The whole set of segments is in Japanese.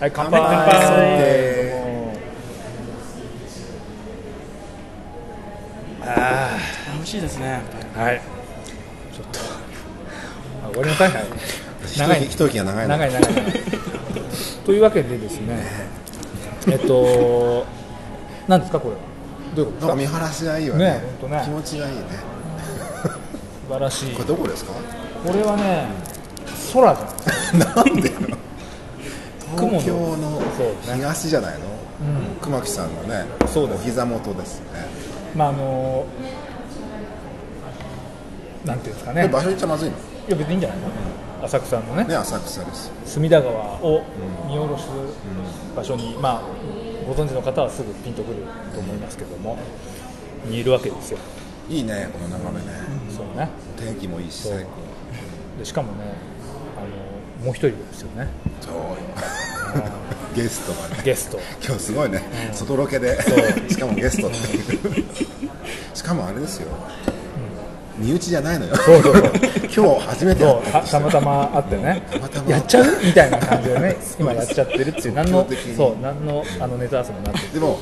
はい乾杯。乾杯あ美味しいですね。あはい。ちょっと。あ終わりなさい。はい。長い。一息が長いの長い長い。というわけでですねえ。っと何ですかこれは？どういうことですか？見晴らしがいいわね。ねほんとね。気持ちがいいね。素晴らしい。これどこですか？これはね空じゃない なんで東京の東じゃないの、熊木さんのねそうです。お膝元ですね。まああのなんていうんですかね。場所言っちゃまずいの？いや別にいいんじゃないの？浅草のね。ね浅草です。隅田川を見下ろす場所に、まあご存知の方はすぐピンとくると思いますけどもにいるわけですよ。いいねこの眺めね、そうね。天気もいいし最高。でしかもねあのもう一人ですよね。そうゲストがね。ゲスト。今日すごいね、外ロケで。しかもゲスト。ってしかもあれですよ、身内じゃないのよ。そうそうそう。今日初めてた。またま会ってね。たまたまやっちゃうみたいな感じでね 今やっちゃってるっていう。何のそう何のあのネタ合わせもなってでも、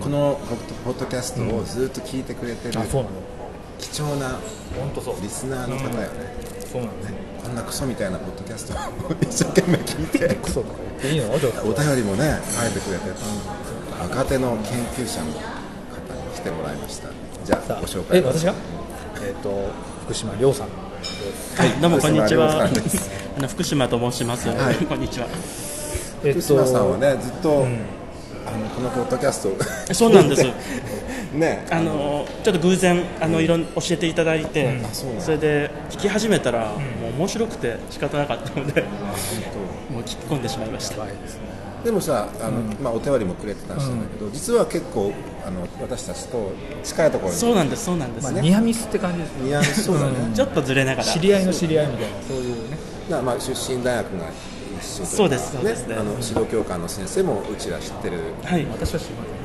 このポッドキャストをずっと聞いてくれてる貴重なリスナーの方よね、そうなのねこんなクソみたいなポッドキャストを 一生懸命聞いて。クソいいのお便りもね書いてくれて、若手の研究者の方に来てもらいました。じゃあご紹介え私が？えっ、と福島亮さん。はいどうもこんにちは。あの福島と申します、はい。こんにちは。福島さんはねずっと、あのこのポッドキャストをそうなんです ね。あのちょっと偶然あのいろん教えていただいて、そうなんだ。それで聞き始めたら、もう面白くて仕方なかったのでもう聞き込んでしまいました。でもさあの、まあ、お便りもくれてたんだけど、実は結構あの私たちと近いところに。そうなんですそうなんです、まあニアミスって感じですね。似合いそうだね、ちょっとずれながら。知り合いの知り合いみたいなそういうね。なまあ、出身大学が一緒とかそうですそうです。ねあの指導教官の先生もうちら知ってる。はい。私は知りません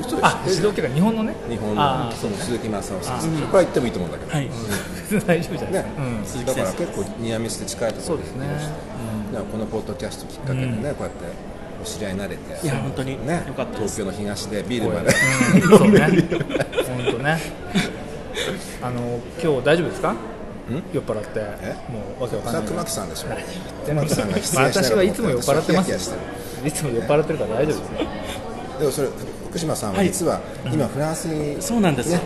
嘘で知あ指ってる導教官日本のね。日本の。そうね鈴木正夫先生そこは行ってもいいと思うんだけど、はい。大丈夫じゃないねですか、だから結構ニアミスで近いところそうですね。だからこのポッドキャストきっかけでね、こうやってお知り合いになれて。いや本当にね。東京の東でビールまで。うん、そうね。本当ね。あの今日大丈夫ですか？酔っ払って。え？もうわけわかんない。熊木さんでしょで熊木さんが私はいつも酔っ払ってますいつも酔っ払ってるから大丈夫ですね。でもそれ福島さんは実は今フランスに、そうなんです、ね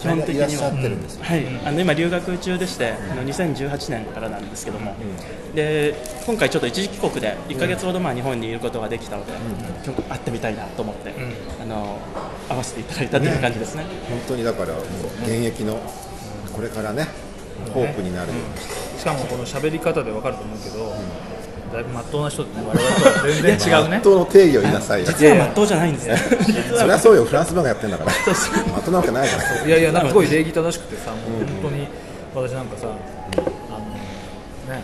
基本的にいらっしゃはってるんですよ、はい、あの今、留学中でして、あの2018年からなんですけども、で今回、ちょっと一時帰国で1か月ほどまあ日本にいることができたので、今日会ってみたいなと思って、あの会わせていただいたという感じですね。本当にだからもう現役のこれからねホープになる、しかもこの喋り方でわかると思うけど、だいぶまっとうな人でね我々とは全然違うね。本当の定義を言いなさいよ。実はまっとうじゃないんですね。そりゃそうよフランス版がやってんだから。まとなわけないからいやいやなんかすごい礼儀正しくてさ、もう本当に私なんかさ、あのね、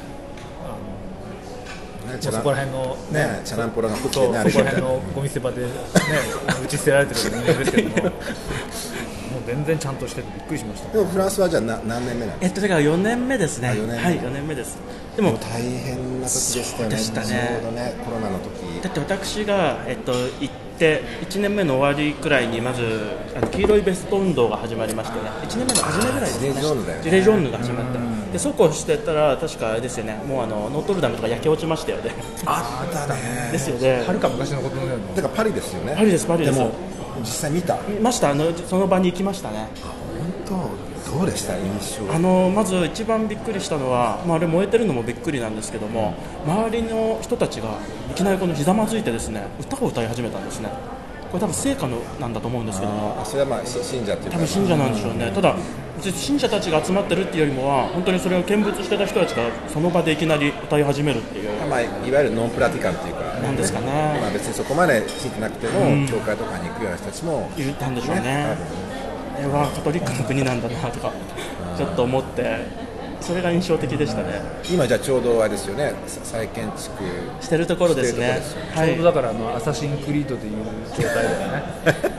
そこら辺のねチャランポラがねそこら辺のゴミ捨て場でね打ち捨てられてる人間ですけども、全然ちゃんとしててびっくりしました。でもフランスはじゃあな何年目なのえっと、だから4年目です。ね。はい、4年目です。でも、大変な時でしたよね。したね。ちょうどねコロナの時。だって私が、えっと、行って1年目の終わりくらいにまずあの黄色いベスト運動が始まりましてね。1年目の初めぐらいですね。ジレジョンヌだよねジレジョンヌが始まってでそうこうしてたら確かあれですよね。もうあのノートルダムとか焼け落ちましたよね。あったね。ですよね。はるか昔のことのようにだからパリですよね。パリですパリです。でも実際見た？見ました？あのその場に行きましたね。本当？どうでした？印象。あのまず一番びっくりしたのは、まあ、あれ燃えてるのもびっくりなんですけども周りの人たちがいきなりこのひざまずいてですね歌を歌い始めたんですね。これ多分聖歌のなんだと思うんですけども。あそれはまあし信者っていうか。多分信者なんでしょうね、ただ、別に信者たちが集まってるっていうよりもは、本当にそれを見物してた人たちがその場でいきなり歌い始めるっていう、まあ、いわゆるノンプラティカンっていうかなんですかね、まあ、別にそこまで信じてなくても、教会とかに行くような人たちも言ったんでしょうね、えわカトリックの国なんだなとか、ちょっと思って、それが印象的でしたね、今じゃあちょうどあれですよね。さ再建築してるところですね、はちょうどい、だからあのアサシンクリードという状態だよね。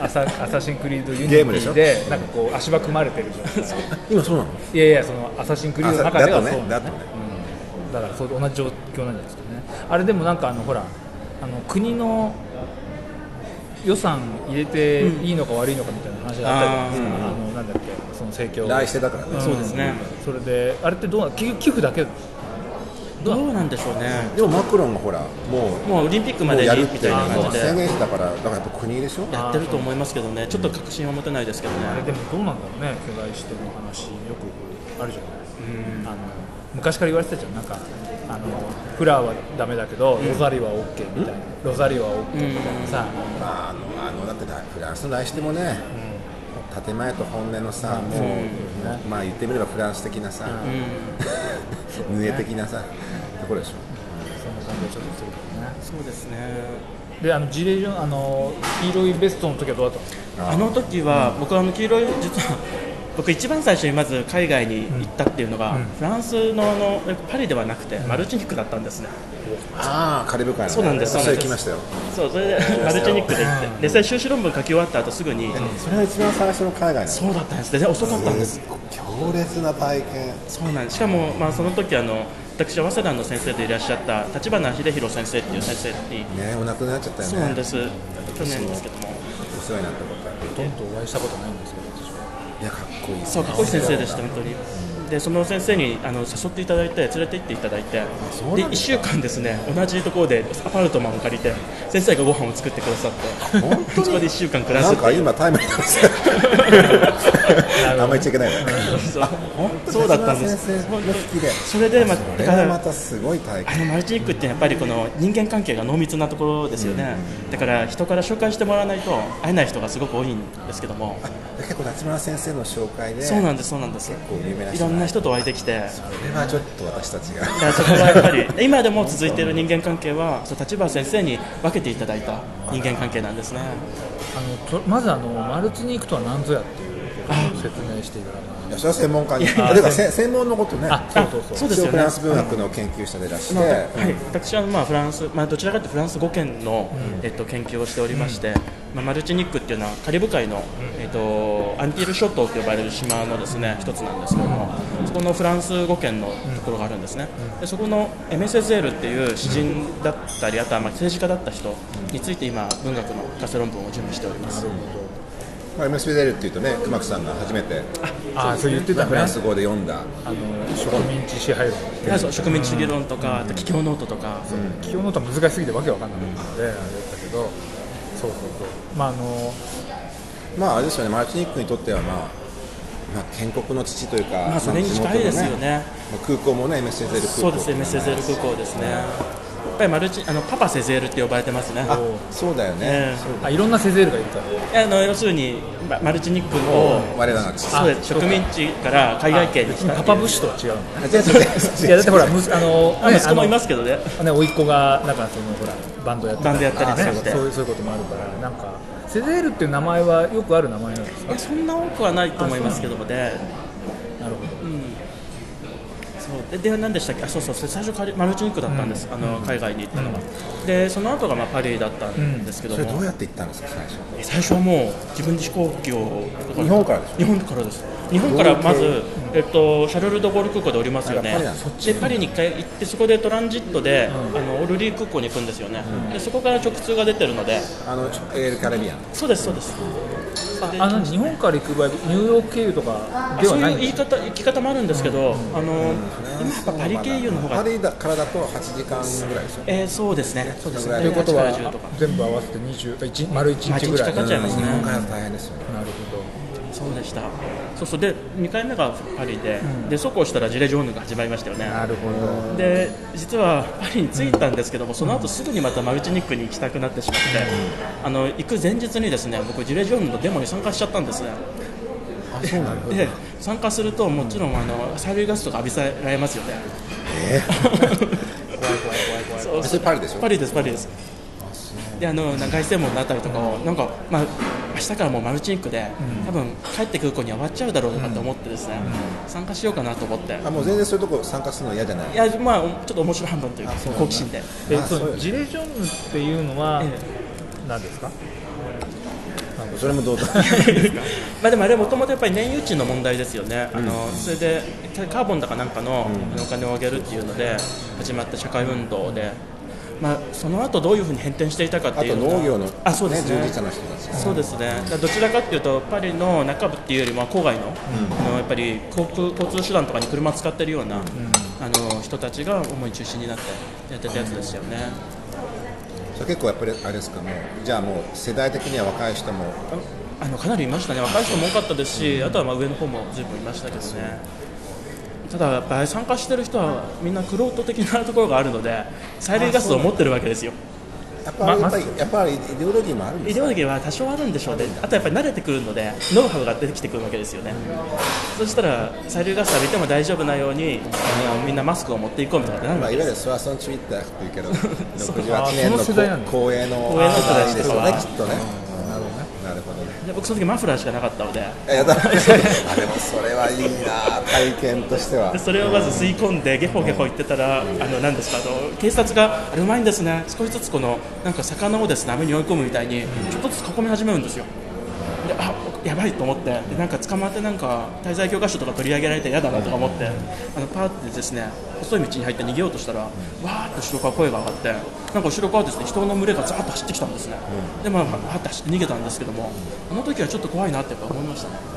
アサアサシンクリードユニテゲームでしょ？ィでなんかこう足場組まれてる状態。今そうなの？いやいやそのアサシンクリードの中ではそうなんだね。だだからそう同じ状況なんじゃないですかね。あれでもなんかあのほらあの国の予算入れていいのか悪いのかみたいな話があったじゃないですか、うん。あのなんだっけ。その盛況来世だからね、そうですね。それであれってどうな寄寄付だけ？どうなんでしょうね。でもマクロンがほらもうもうオリンピックまでやるにみたいな感じで。を宣言してたからだからやっぱ国でしょやってると思いますけどね。ちょっと確信は持てないですけどね。あれでもどうなんだろうね。巨大しての話よくあるじゃない、あの昔から言われてたじゃん。なんかあのフラーはダメだけど、ロザリオは OK みたいな、ロザリオは OK みたいなさ、まあ、あのあのだってだフランスの来してもね、建前と本音のさ、もう、まあ言ってみればフランス的なさ、無栄的なさ、ところでしょ。そんな感じはちょっとするけどね。そうですね。であのジレージョンあの黄色いベストの時はどうだったの？あの時は僕はあの黄色い実は僕一番最初にまず海外に行ったっていうのが、フランスのあのパリではなくてマルチニックだったんですね、ああ、カリブ海の、ね、そうなんですそうそなんです。れ来ましたよ。そうそれでマルチニックで行ってでそれ修士論文書き終わった後すぐに、それが一番最初の海外の。そうだったんですで遅かったんです。強烈な体験。そうなんです。しかも、まあ、その時あの私は早稲田の先生でいらっしゃった立花秀弘先生っていう先生に、ね、お亡くなりになっちゃったよね。そうなんです。去年ですけども。お世話になったことある。ほとんどお会いしたことないんですいや、かっこいい、そうかっこいい先生でした本当に。でその先生にあの誘っていただいて連れて行っていただいてで1なんですか？週間ですね同じところでアパルトマンを借りて先生がご飯を作ってくださって本当に？そこで1週間暮らなんか今タイムリーですよ。あんまり言っちゃいけないわ。そうだったんです。それで、まあ、またすごい体験。あのマルチニックってやっぱりこの人間関係が濃密なところですよね、だから人から紹介してもらわないと会えない人がすごく多いんですけども、結構夏村先生の紹介で。そうなんですそうなんです。結構有名な人んな人とお会いできて。それはちょっと私たちが。そこはやっぱり。今でも続いている人間関係は立花先生に分けていただいた人間関係なんですね。あのとまずあのマルチニックとは何ぞやっていう説明していただかいやそれは専門家に。やてかせ専門のことね。あそうそうそう。そうですよね。フランス文学の研究者でいらっしゃまあって。はい、私はまあフランス、まあ、どちらかというとフランス語圏の、えっと、研究をしておりまして、まあ、マルチニックっていうのはカリブ海の、えっと、アンティール諸島と呼ばれる島のですね一つなんですけどもそこのフランス語圏のところがあるんですね、でそこのエメセゼールっていう詩人だったりあとはまあ政治家だった人について今文学の博士論文を準備しておりますまあ エメ・セゼール っていうとね、熊木さんが初めてらああそう言ってたねフランス語で読んだ。あの植民地支配論そう植民地主義論とか、あと帰郷ノートとか、帰郷ノートは難しすぎてわけわかんなかったので、あれだったけどそうそうそうまああのまああれですよね、マルチニックにとってはまあ。まあ、建国の父というか、まあ、それに近いですよね。まあ空港もね、メッセージ空港そうですね、メッセーゼール空港ですね。やっぱりマルチあのパパセゼールって呼ばれてますね。あ、そうだよね。えあいろんなセゼールがいるからあの要するにまマルチニックを我らが父。そうです植民地から海外圏に来たパパブッシュとは違う いやだってほらむすあのあ息子もいすますけどね。ね甥っ子がなんかそのほらバンドやってバンドやったりねしてそういうそういうこともあるからなんかセゼールっていう名前はよくある名前なんですか？そんな多くはないと思いますけどもね。う。でで何でしたっけ？あそうそう。最初マルチニックだったんです、あの海外に行ったのが、でその後がまあパリだったんですけども、それどうやって行ったんですか、最初。最初はもう自分で飛行機を日本からでしょ日本からです。日本からまず、えっと、シャルル・ド・ゴール空港で降りますよね。でパリに1回行ってそこでトランジットで、あのオルリー空港に行くんですよね、でそこから直通が出てるので。あの、エールカリビアン。そうですそうです、であの日本から行く場合ニューヨーク経由とかでそうはないいうんですか？言い方行き方もあるんですけど、あの今やっぱパリ経由の方が、パリだからだと8時間ぐらいですよ。えーそうですね。そうですね。ということは8から10とか。全部合わせて20一丸1日ぐらい。かかっちゃいますね。日本からだと大変ですよね。なるほそうでした。そうそう。で2回目がパリで、でそうこうしたらジレジョーヌが始まりましたよね。どなるほど。で実はパリに着いたんですけども、その後すぐにまたマルチニックに行きたくなってしまって、あの行く前日にですね僕、ジレジョーヌのデモに参加しちゃったんですね。あ、そうなんだ。で参加するともちろんあの催涙ガスとか浴びせられますよね。えそうそれパリでしょ？パリですパリです。であのなんか凱旋門のあたりとかをなんかまあ明日からもうマルチニックで、多分帰ってくる子には終わっちゃうだろうとかって思ってですね、参加しようかなと思って。あ、もう全然そういうとこ参加するの嫌じゃない？い。やまあちょっと面白半分というか好奇心で。えあそジレジョンヌっていうのはえ何ですか？それもどうぞ。まあでもあれもともとやっぱり燃油値の問題ですよね、あのそれでカーボンだかなんかのお金を上げるっていうので始まった社会運動で、まあ、その後どういうふうに変転していたかってあというのが農業の、あそうですね。従事者の人たち。そうですね、どちらかというと、パリの中部っていうよりも郊外の,、あのやっぱり航空交通手段とかに車を使ってるような、あの人たちが主に中心になってやってたやつですよね。それ結構やっぱりあれですかもうじゃあもう世代的には若い人も？あのかなりいましたね、若い人も多かったですし、あとはまあ上の方もずいぶんいましたけどね。ただ、やっぱり参加してる人はみんなクロート的なところがあるので、催涙ガスを持ってるわけですよ。やっぱりやっぱりやっぱりイデオロギーもあるんですか？イデオロギーは多少あるんでしょうね、あとやっぱり慣れてくるので、ノウハウが出てきてくるわけですよね、そしたら、催涙ガス浴びても大丈夫なように、あのみんなマスクを持っていこうみたいなまあ、いわゆるスワソンチュイッターって言うけど あ68年のその世代なんだ公営の公営の人たちですよねきっとねなるほどねなるほどねで僕、その時マフラーしかなかったので、いやだ。あでもそれはいいな体験としては。でそれをまず吸い込んで、ゲホゲホ言ってたら、あのなんですかあの警察が、あれうまいんですね、少しずつこのなんか魚をですね網に追い込むみたいに、ちょっとずつ囲み始めるんですよ。やばいと思ってでなんか捕まってなんか滞在教科書とか取り上げられて嫌だなとか思ってあのパーってですね細い道に入って逃げようとしたらわーって後ろから声が上がってなんか後ろからですね人の群れがザーッと走ってきたんですね、でまあわーって走って逃げたんですけどもあの時はちょっと怖いなってやっぱ思いましたね。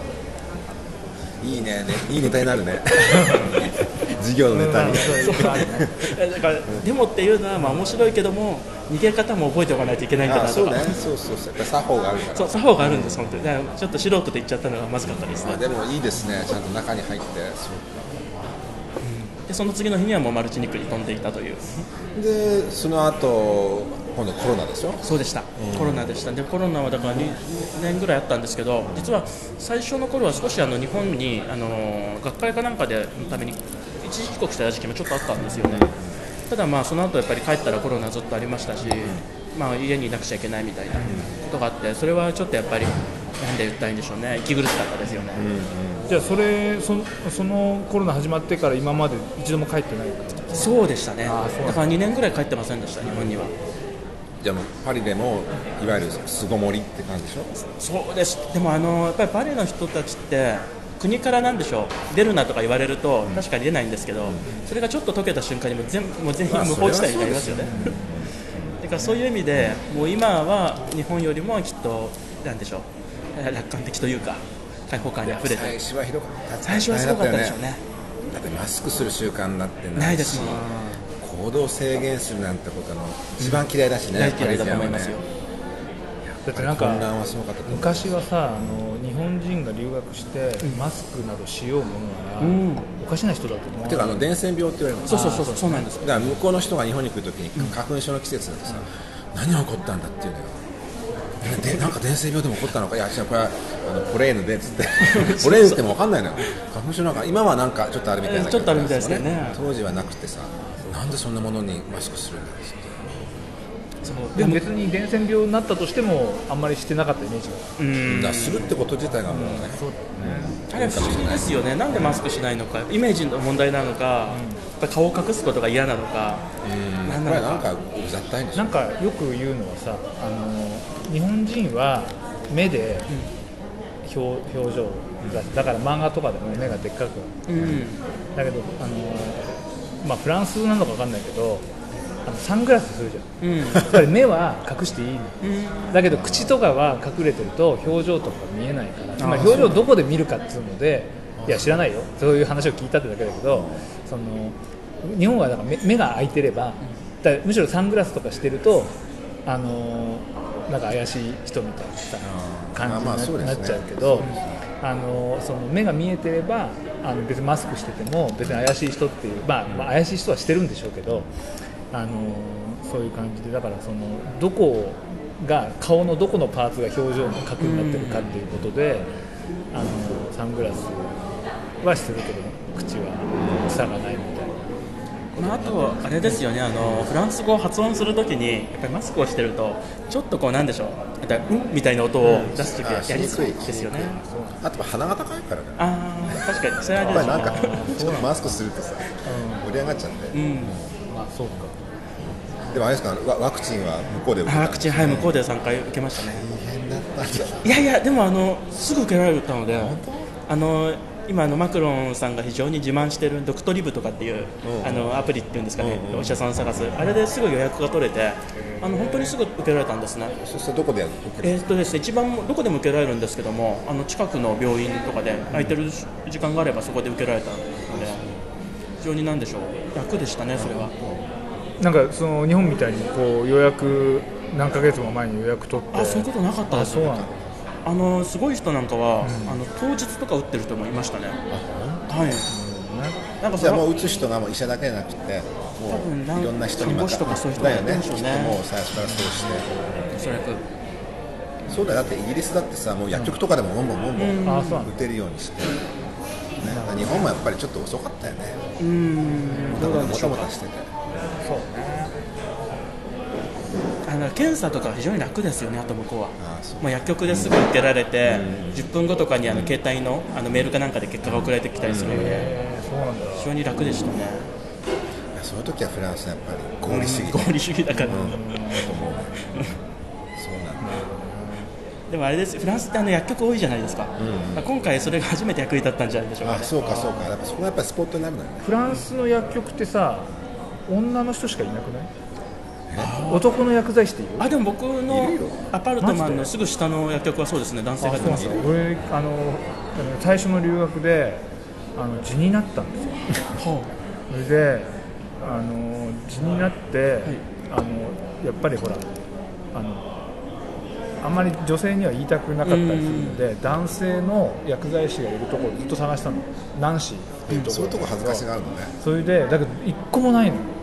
いいねねいいネタになるね。授業のネタに、そういうことあるねえだからデモっていうのはまあ面白いけども逃げ方も覚えておかないといけないんだなとか。あそうね。そうそうそう。やっぱ作法があるからそう作法があるんです本当に。だからちょっと素人で言っちゃったのがまずかったですね。あでもいいですね。ちゃんと中に入って。でその次の日にはもうマルチニックに飛んでいたという。でその後今度コロナでしょ？そうでした、コロナでした。でコロナはだから2年ぐらいあったんですけど実は最初の頃は少しあの日本にあの学会かなんかでのために一時帰国した時期もちょっとあったんですよね。ただまあその後やっぱり帰ったらコロナずっとありましたし、まあ、家にいなくちゃいけないみたいなことがあってそれはちょっとやっぱりなんで言ったらいいんでしょうね。息苦しかったですよね、じゃあそれそのそのコロナ始まってから今まで一度も帰ってない？そうでしたね。だ。だから2年ぐらい帰ってませんでした日本には。じゃパリでもいわゆる巣ごもりって感じでしょ？そうです。でもあのやっぱりパリの人たちって国からなんでしょう？出るなとか言われると確かに出ないんですけど、それがちょっと解けた瞬間にもう全もう全員まあ無法地帯になりますよね。だからそういう意味でもう今は日本よりもきっとなんでしょう？えー楽観的というか開放感にあふれ最て初はひどかった。最初はすごかったでしょうね。だってマスクする習慣になってないですもん行動制限するなんてことの一番嫌いだしね、大嫌いだと思いますよだってなんか昔はさあの日本人が留学してマスクなどしようものなら、うん。おかしな人だと思うてかあの伝染病って言われるのそうそうそうそう。そうなんです。だから向こうの人が日本に来るときに花粉症の季節だとさ、何が起こったんだっていうのよ。でなんか伝染病でも起こったのか？いや違うこれはあのポレーヌでっつって。ポレーヌっても分かんないのよ。花粉症なんか今はなんかちょっとあるみたいなえーちょっとあるみたいですね。当時はなくてさなんでそんなものにマスクするんだっつってそうでも別に伝染病になったとしてもあんまりしてなかったイメージが。うん。だするってこと自体がもうね、あれ不思議ですよね。なんでマスクしないのか。イメージの問題なのか、顔を隠すことが嫌なのか、うんなんなんかうざったいんでしょなんかよく言うのはさあの日本人は目で表表情だだから漫画とかでも目がでっかく。うん。だけどあの、まあ、フランスなのか分かんないけどあのサングラスするじゃん。うん。やっぱり目は隠していいの。うん。だけど口とかは隠れてると表情とか見えないからつまり表情をどこで見るかっていうのでいや知らないよ。そういう話を聞いたってだけだけどその日本はだから目目が開いてればだむしろサングラスとかしてるとあのなんか怪しい人みたいなさ感じになっちゃうけどあのその目が見えてればあの別にマスクしてても別に怪しい人っていう、まあ、まあ怪しい人はしてるんでしょうけどあのそういう感じでだからそのどこが顔のどこのパーツが表情の核になってるかっていうことで、あのサングラスはしてるけど口は塞がないみたいな。まあ、あとあれですよね。あのフランス語を発音するときにやっぱりマスクをしてるとちょっとこうなんでしょう。うんみたいな音を出すときはあやりにくいですよね、あと鼻が高いからねああ確かに。それはあやっぱりなんかちょっとマスクするとさ盛り上がっちゃってうん。まあそうかでもあれですかワワクチンは向こうで受けたワクチンはい向こうで3回受けましたね。大変だった。んだいやいやでもあのすぐ受けられたのであの今あのマクロンさんが非常に自慢しているドクトリブとかっていう、あのアプリっていうんですかね、お医者さんを探す。あれですぐ予約が取れてあの本当にすぐ受けられたんですね。そしてどこでやるえーっとですね一番どこでも受けられるんですけどもあの近くの病院とかで空いてる時間があればそこで受けられたので非常になんでしょう楽でしたねそれはなんかその日本みたいにこう予約何ヶ月も前に予約取って。あそういうことなかったですあそうなのあのすごい人なんかは、あの当日とか打ってる人もいましたね。はい。なんかそれはじゃあもう打つ人がもう医者だけじゃなくても多分なんういろんな人に看護師とかそういう人がだよね。ねきっともう最初からそうして。おそらくそうだよ。だってイギリスだってさもう薬局とかでもボンボンボンボン打てるようにして、ね、日本もやっぱりちょっと遅かったよね。うん。もたもたしててそうね。あの検査とかは非常に楽ですよねあと向こうは。ああそう。もう薬局ですぐ受けられて、10分後とかにあの携帯のあのメールかなんかで結果が送られてきたりするので、えーそうなんだ。非常に楽でしたね、いやそういう時はフランスはやっぱり合理主義合理主義だから、うん。だと思うそうなんだ。でもあれですフランスってあの薬局多いじゃないですか、まあ今回それが初めて役に立ったんじゃないでしょうか、ね、あそうかそうか。やっぱそこがやっぱりスポットになるのよね。フランスの薬局ってさ女の人しかいなくない？男の薬剤師っている？あでも僕のアパルトマンのすぐ下の薬局はそうですね。男性がいてます。よ俺あの最初の留学であの痔になったんですよ。はそれであの痔になって、あのやっぱりほらあのあんまり女性には言いたくなかったりするので男性の薬剤師がいるところをずっと探したの。ナンシーっていうところ。そういうとこ恥ずかしがあるのね。それでだけど一個もないの。うんだから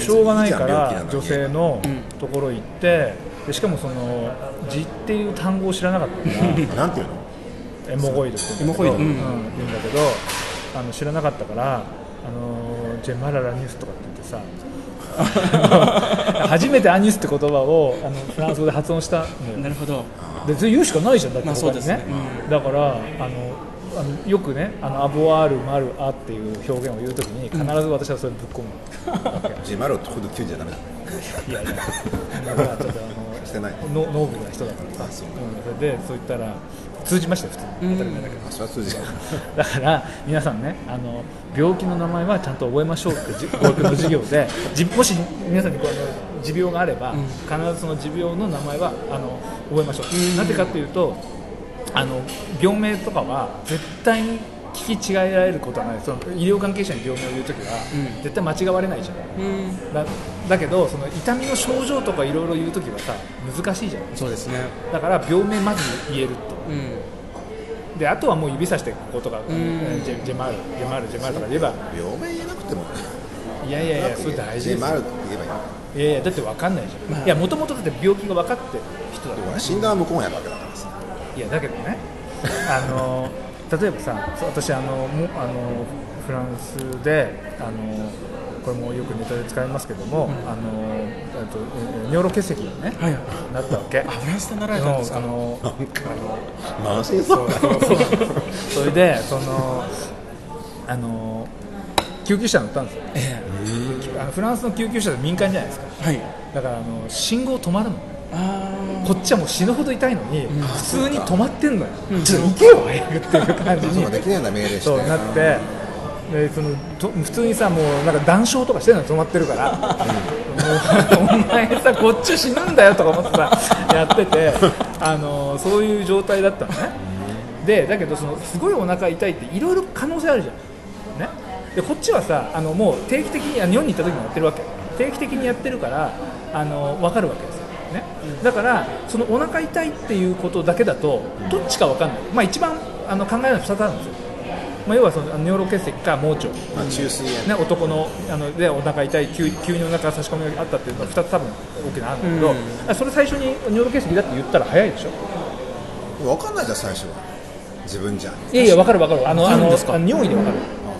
しょうがないから女性のところ行ってでしかもその痔っていう単語を知らなかったから なんていうの？エモゴイドって言うんだけど、うん。うん。だけどあの知らなかったから、あのジェマララニュスとかって言ってさ 初めてアニュスって言葉をあのフランス語で発音したのよ。なるほど。で言うしかないじゃんだってまあそうですね。だからあのあのよくねあのアボアールマルアっていう表現を言うときに必ず私はそれぶっ込むジマロとほど9じゃダメだ。いやいや。だからちょっとあしてない。のノノーブルな人だから。さ、そううん、それでそう言ったら通じましたよ普通。に当たり前だけど、あそれは通じない。だから皆さんねあの病気の名前はちゃんと覚えましょうってじ語学の授業でじもし皆さんにこの持病があれば、必ずその持病の名前はあの覚えましょう、なぜかというとあの病名とかは絶対に聞き違えられることはない。その医療関係者に病名を言うときは、絶対間違われないじゃないうん。だだけどその痛みの症状とかいろいろ言うときはさ難しいじゃないそうですね。だから病名まず言えると。うん。であとはもう指さしてこことか、ジェジェマールジェマールジェマールとか言えば。病名言えなくても。いやいやいやそれ大事ですよ。ジマルって言えばいい。いやいやだって分かんないじゃん、いやもともとだって病気が分かってる人だから。でも診断は向こうがやるわけだから。さいやだけどね。あの例えばさ私あのもあのフランスであのこれもよくネタで使いますけども、あのえっとえ尿路結石にね、はい。なったわけ。あフランスで習えたんですか？あの慢性そうそれでそのあの救急車乗ったんですよ。えあのフランスの救急車って民間じゃないですか。えはい。だからあの信号止まるのあこっちはもう死ぬほど痛いのに、普通に止まってんのよ、ちょっと行けよ早くっていう感じにそうかできないんだ命令して。そうなってでそのと普通にさもうなんか談笑とかしてるの止まってるから、もうお前さこっち死ぬんだよとか思ってさやっててあのそういう状態だったのね。でだけどそのすごいお腹痛いっていろいろ可能性あるじゃん、ね、でこっちはさあのもう定期的にあ日本に行った時もやってるわけ。定期的にやってるからあの分かるわけですだからそのお腹痛いっていうことだけだとどっちか分かんない、まあ、一番あの考えるのは2つあるんですよ、まあ、要はその尿路結石か盲腸、まあ中水炎。ね、男のあのでお腹痛い急急にお腹差し込みがあったっていうのは2つ多分大きなのあるんだけど、うん。それ最初に尿路結石だって言ったら早いでしょ。分かんないじゃん最初は。自分じゃ。いやいや分かる分かる。あのあの尿意で分かる、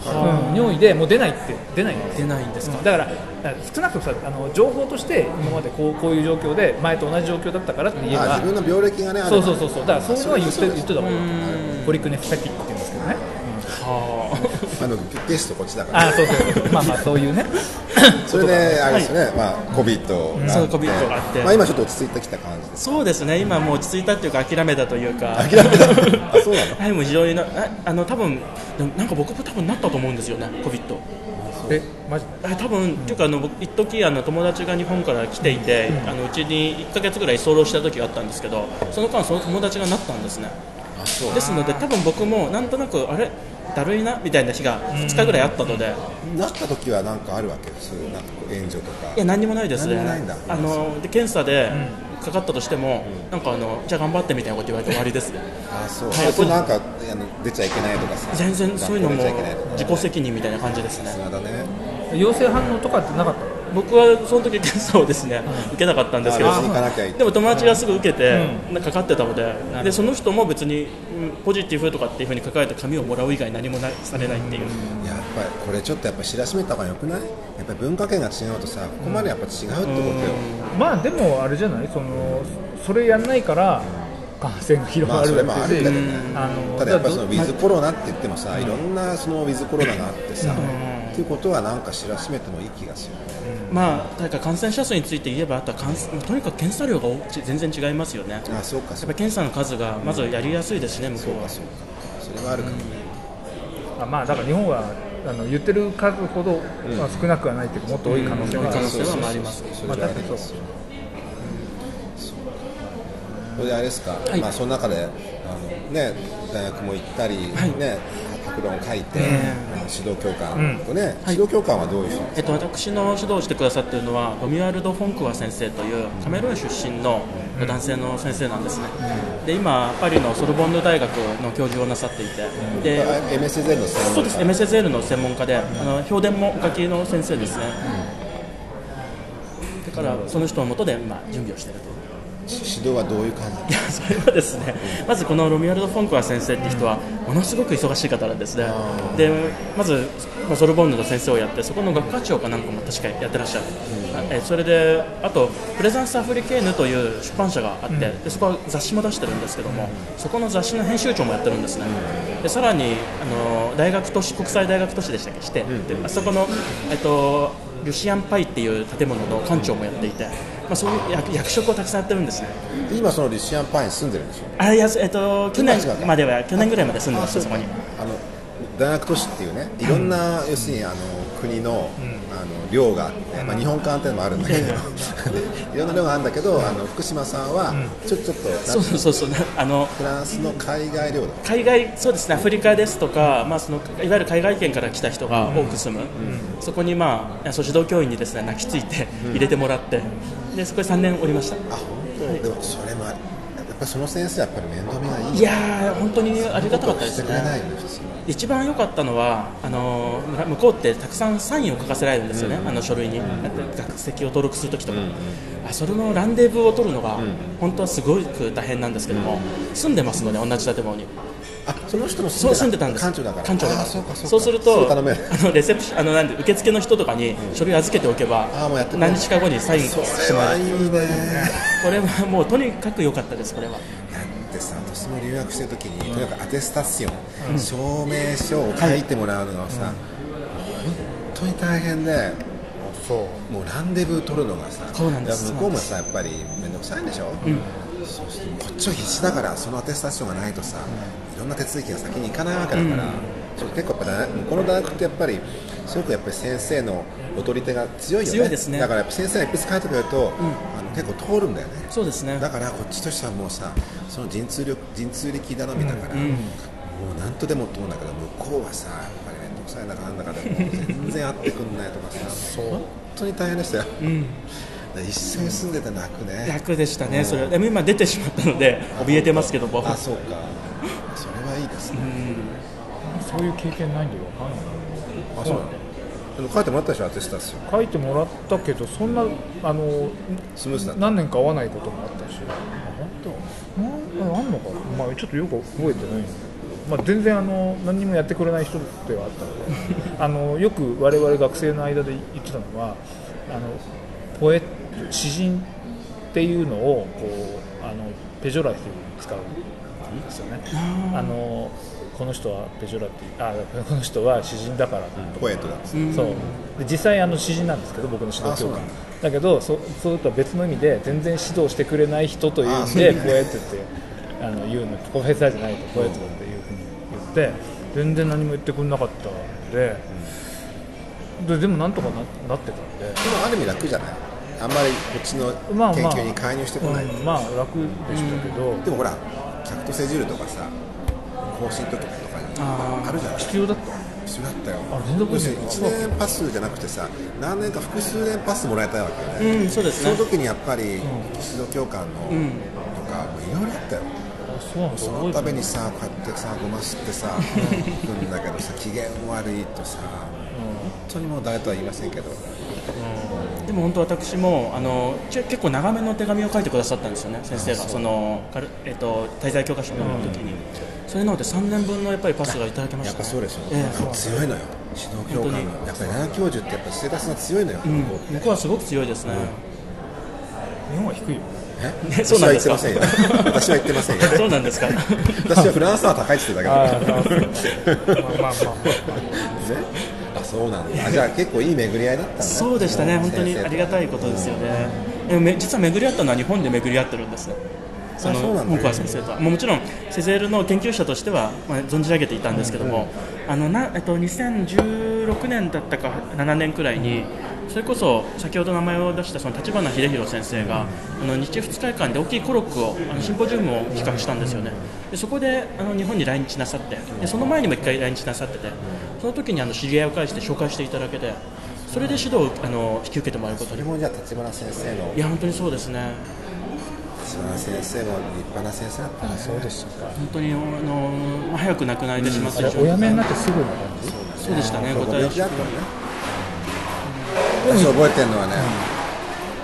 うん、尿意でもう出ないって出ないんです。出ないんですか？だからだから少なくともさあの情報として今までこうこういう状況で前と同じ状況だったからって言えばあ自分の病歴がねそうそうそうそう。だからそういうのは言って言ってた方がいいポリクネフサキって言うんですけどね、はあのゲストこっちだから。あそうそう。そうまあまあそういうね。それであれですよね、まあ、COVID がそうあって。COVID があって。まあ、今ちょっと落ち着いてきた感じですそうですね。今もう落ち着いたっていうか諦めたというか。諦めた。あそうなの？はいもう非常になああの多分なんか僕も多分なったと思うんですよね COVID えマジ？あ多分、っていうかあの僕一時あの友達が日本から来ていて、あのうちに1か月ぐらい居候した時があったんですけどその間その友達がなったんですね。あそう。ですので多分僕もなんとなくあれ？だるいなみたいな日が2日ぐらいあったので、なった時は何かあるわけ？ですなんかこう援助とか。いや何にもないですね。何にもないんだ。あので検査でかかったとしても、なんかあのじゃあ頑張ってみたいなこと言われて終わりです。ねあそう、はい。あとなんかあの出ちゃいけないとかさ。全然そういうのも学校出ちゃいけないとか自己責任みたいな感じですね。だね。陽性反応とかってなかった僕はその時検査をですね、受けなかったんですけどでも友達がすぐ受けて、かかってたのででその人も別にうんポジティブとかっていうふうに書かれた紙をもらう以外何もなされないっていう、やっぱりこれちょっとやっぱ知らしめた方がよくない？やっぱり文化圏が違うとさここまでやっぱ違うってことよ、まあでもあれじゃない？そのそれやんないから感染が広がるまあそれもあただやっぱりそのウだィズコロナって言ってもさ、いろんなそのウィズコロナがあってさ、っていうことはなんか知らしめてもいい気がするまあ、だから感染者数について言えばあとは感染とにかく検査量が全然違いますよね。やっあそうかそうか。ぱり検査の数がまずやりやすいですしね向こうは。そうかそれはあるかも。ね、あまあだから日本はあの言ってる数ほど、まあ、少なくはないっていうかもっと多い可能性はありますそれはありますよそれであれですか、い。まあその中であのね大学も行ったり、はい。ね博論を書いて、え。指導教官とね、はい。指導教官はどういう人えっと、私の指導をしてくださっているのはロミュアルド・フォンクワ先生というカメルーン出身の男性の先生なんですね、で今、パリのソルボンヌ大学の教授をなさっていて、で MSZ の専門そうです MSSL の専門家で、あの評伝もお書きの先生ですね、だからその人のもとで今、準備をしていると。指導はどういう感じ？いやそれはですね、まずこのロミュアルド・フォンクワ先生って人はものすごく忙しい方なんですね、でまず、まあ、ソルボンヌの先生をやって、そこの学科長かなんかも確かやってらっしゃる、えそれで、あと、プレザンス・アフリケーヌという出版社があって、でそこは雑誌も出してるんですけども、そこの雑誌の編集長もやってるんですね、でさらにあの大学都市、国際大学都市でしたっけ、して、であそこの、えっと、ルシアン・パイっていう建物の館長もやっていて、まあ、そういう役役職をたくさんやってるんですね。で今そのリシアンパイに住んでるんでしょあいやえっと去年までは去年ぐらいまで住んでましたそこに。あの大学都市っていうねいろんな、要するにあの国の,、あの寮があって、まあ、日本館っていうのもあるんだけど、いろんな寮があるんだけど、あの福島さんはちょちょっと、そうそうそうあのフランスの海外寮だ海外そうですね。アフリカですとか、まあ、そのいわゆる海外圏から来た人が多く住む、そこに、まあ、指導教員にですね泣きついて入れてもらって、でそこで3年おりました。あ本当、でもそれもあるやっぱりその先生はやっぱり面倒見がいい。いやー本当にありがたかったですね一番良かったのはあの向こうってたくさんサインを書かせられるんですよね、あの書類に、学籍を登録するときとか、あそれのランデブーを取るのが、本当はすごく大変なんですけども、住んでますので、同じ建物に。あその人もそう住んでたんです。館長だから。館長だからあそうかそうか。そうするとあのレセプあのなんで受付の人とかに書類預けておけば、あもうやってくれる。何日か後にサインしてもらえるはいいね。これはもうとにかく良かったですこれは。だってさ私も留学してる時に、とにかくアテスタション、証明書を書いてもらうのがさ、本当に大変でそう。もうランデブー取るのがさそうなんです。向こうもさやっぱり面倒くさいんでしょ、そうするとこっちは必死だからそのアテスタションがないとさいろんな手続きが先に行かないわけだから、それ結構やっぱ大向こうの大学ってやっぱりすごくやっぱり先生のお取り手が強いよね。強いですね。だからやっぱ先生が一筆書いてくれると、あの結構通るんだよね。そうですね。だからこっちとしてはもうさその陣痛力陣痛力頼みだから、もう何とでも通るんだけど向こうはさやっぱり面倒くさい中なんだかでもう全然会ってくんないとかさ本当に大変でしたよ、だから一緒に住んでて泣くね。楽でしたねそれ。はでも今出てしまったので怯えてますけどもあそうか。それはいいですね、そういう経験ないんでわかんない。あそうなの？でも書いてもらったでしょアテスタション書いてもらったけどそんなあのスムーズだ何年か会わないこともあったし。あ本当？なんあんのかな、まあ、ちょっとよく覚えてない。んだけど、まあ、全然あの何にもやってくれない人ではあったのであのよく我々学生の間で言ってたのはあのポエ詩人っていうのをこうあのペジョラティブに使うんですよね。あのこの人はペジョラティブあこの人は詩人だからポエットだ。そう。で実際あの詩人なんですけど僕の指導教官。だ。けどそそれとは別の意味で全然指導してくれない人というんでポエットってあの言うのプロフェッサーじゃないとポエットだって全然何も言ってくれなかったんで。ででもなんとかななってたんで。でもある意味楽じゃない？あんまりこっちのまあまあ。研究に介入してこない、うんまあ楽でしたけど、でもほらキャクトセジュールとかさ更新時とかにああるじゃない？必要だった？一緒だったよ。あ全然覚えてない。要するに1年パスじゃなくてさ何年か複数年パスもらえたわけよね、うんそうですね。その時にやっぱり指導教官の、んとかもういろいろあったよ。あそのためにさこうやってさごますってさ 行くんだけどさ機嫌悪いとさ本当にもう誰とは言いませんけど。でも本当私もあの結構長めの手紙を書いてくださったんですよね先生が。そのえっと滞在教科書の時に、それなので3年分のやっぱりパスがいただけましやったぱねそうでしょ、ええ。あの強いのよ。指導教官の。やっぱり奈良教授ってやっぱステータスが強いのよ、向こうはすごく強いですね、日本は低いよえ？ねそうなんですか？私は言ってませんよ。私は言ってませんよ。そうなんですか？私はフランスは高いって言ってたあけどあまあまあまあ そうなんだ。あじゃあ結構いい巡り合いだったんだ。そうでしたね。本当にありがたいこことですよね、でもめ実は巡り合ったのは日本で巡り合ってるんですね。その本川先生とは。もうもちろんセゼールの研究者としては、まあ、存じ上げていたんですけども、あのなえっと、2016年だったか7年くらいにそれこそ先ほど名前を出したその立花秀弘先生が、あの日仏会館で大きいコロックをあのシンポジウムを企画したんですよね。でそこであの日本に来日なさってでその前にも1回来日なさっててその時にあの知り合いを介して紹介していただけてそれで指導をあの引き受けてもらうことに。それもじゃあ立花先生のいや本当にそうですね。立花先生も立派な先生だったねそうでしたか。本当にあの、まあ、早く亡くなられてしまったあれお辞めになってすぐの感じ？そうでしたね。ごご体調病気だったのね私覚えてるのはね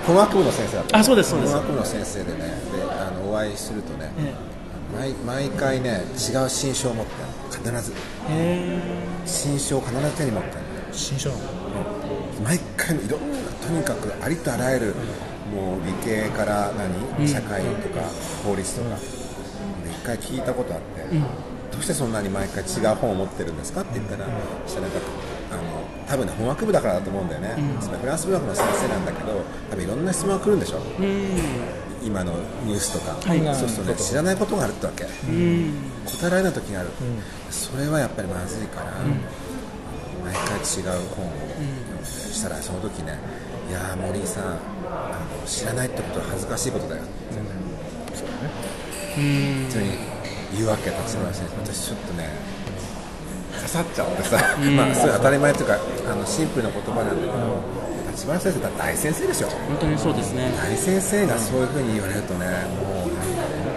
工学部の先生だった。あそうですそうです。工学部の先生でねであのお会いするとねえ毎毎回ね違う新書を持って必ず。え。新書を必ず手に持って新書なの？毎回いろんなとにかくありとあらゆるもう理系から何？社会とか法律とかで一回聞いたことあって、どうしてそんなに毎回違う本を持ってるんですか？って言ったら、そしたらなんかあの多分ね本学部だからだと思うんだよね、そのフランス文学の先生なんだけど多分いろんな質問が来るんでしょ、今のニュースとか、はい。そうするとね知らないことがあるってわけ、うん。答えられない時がある、それはやっぱりまずいから、毎回違う本を読んで、したらその時ね「いやー森井さんあの知らないってことは恥ずかしいことだよ」って、うん。普通に言うわけ立花先生。私ちょっとね刺さっちゃってさ、まあそれ当たり前というかあのシンプルな言葉なんだけど、立花先生だ大先生でしょ本当にそうですね。大先生がそういうふうに言われるとね、もう本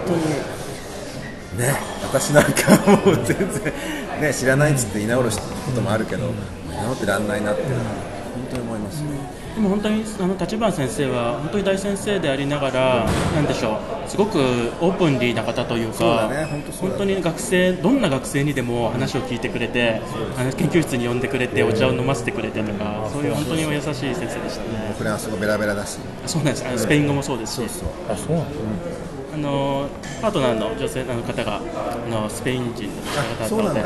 当に、ね、私なんかもう全然、ね、知らないっつって言い直ることもあるけど、もう言い直ってらんないなっていう。のは、本当に思いますよ。でも本当にあの立花先生は本当に大先生でありながら、なんでしょう、すごくオープンリーな方というか、ね。本当そうだね。本当に学生、どんな学生にでも話を聞いてくれて、あの研究室に呼んでくれて、お茶を飲ませてくれてとか、そういう本当にお優しい先生でしたね。フランス語ベラベラだし、そうなんですあのスペイン語もそうですし、あそうなん。だあのパートナーの女性の方があのスペイン人の方だったので